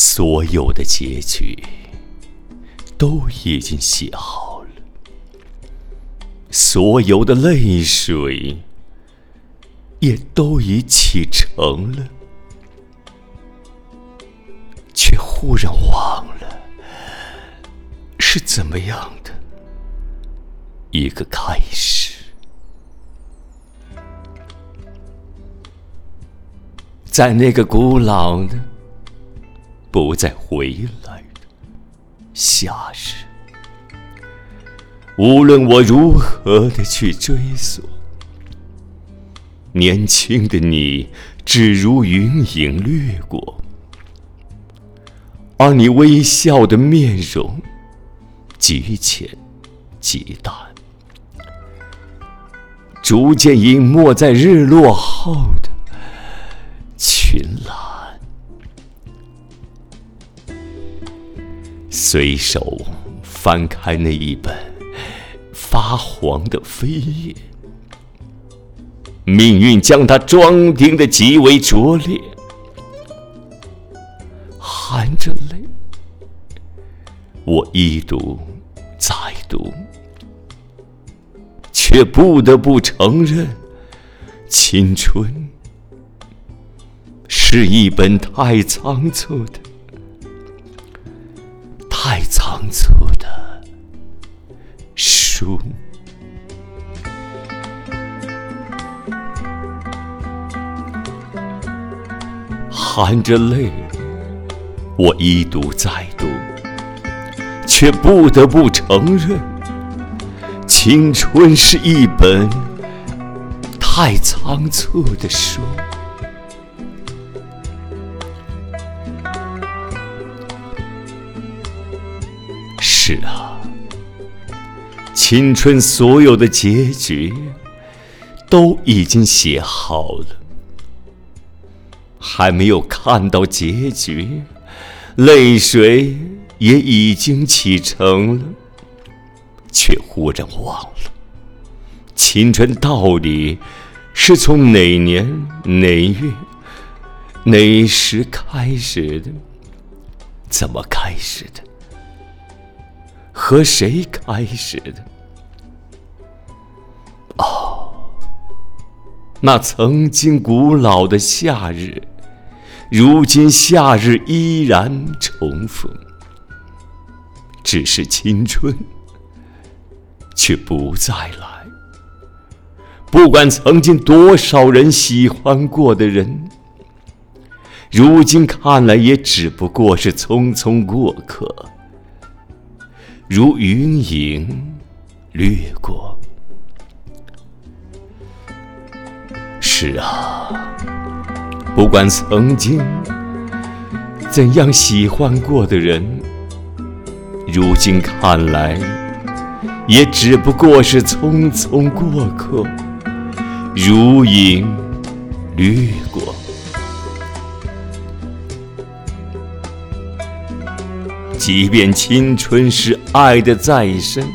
所有的结局都已经写好了，所有的泪水也都已启程了，却忽然忘了是怎么样的一个开始。在那个古老的、不再回来的夏日，无论我如何的去追索，年轻的你只如云影掠过，而你微笑的面容极浅极淡，逐渐隐没在日落后的。群岚，随手翻开那一本发黄的扉页，命运将它装订的极为拙劣，含着泪，我一读再读，却不得不承认，青春。是一本太仓促的、含着泪，我一读再读，却不得不承认，青春是一本太仓促的书。是啊，青春所有的结局都已经写好了，还没有看到结局，泪水也已经启程了，却忽然忘了，青春到底是从哪年哪月哪时开始的？怎么开始的？和谁开始的？哦，那曾经古老的夏日，如今夏日依然重逢，只是青春却不再来。不管曾经多少人喜欢过的人，如今看来也只不过是匆匆过客。如云影掠过。是啊，不管曾经怎样喜欢过的人，如今看来也只不过是匆匆过客，如影掠过。即便青春是爱的再生，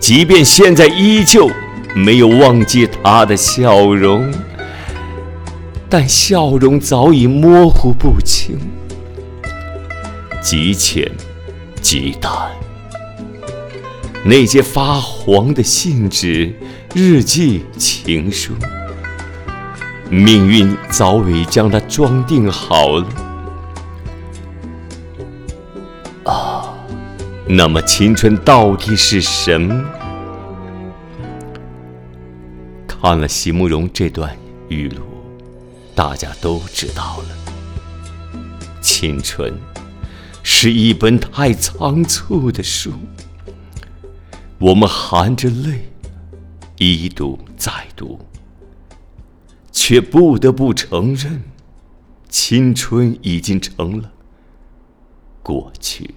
即便现在依旧没有忘记他的笑容，但笑容早已模糊不清，极浅极淡。那些发黄的信纸、日记、情书，命运早已将它装订好了。啊那么，青春到底是什么？看了席慕容这段语录，大家都知道了。青春是一本太仓促的书，我们含着泪一读再读，却不得不承认，青春已经成了过去。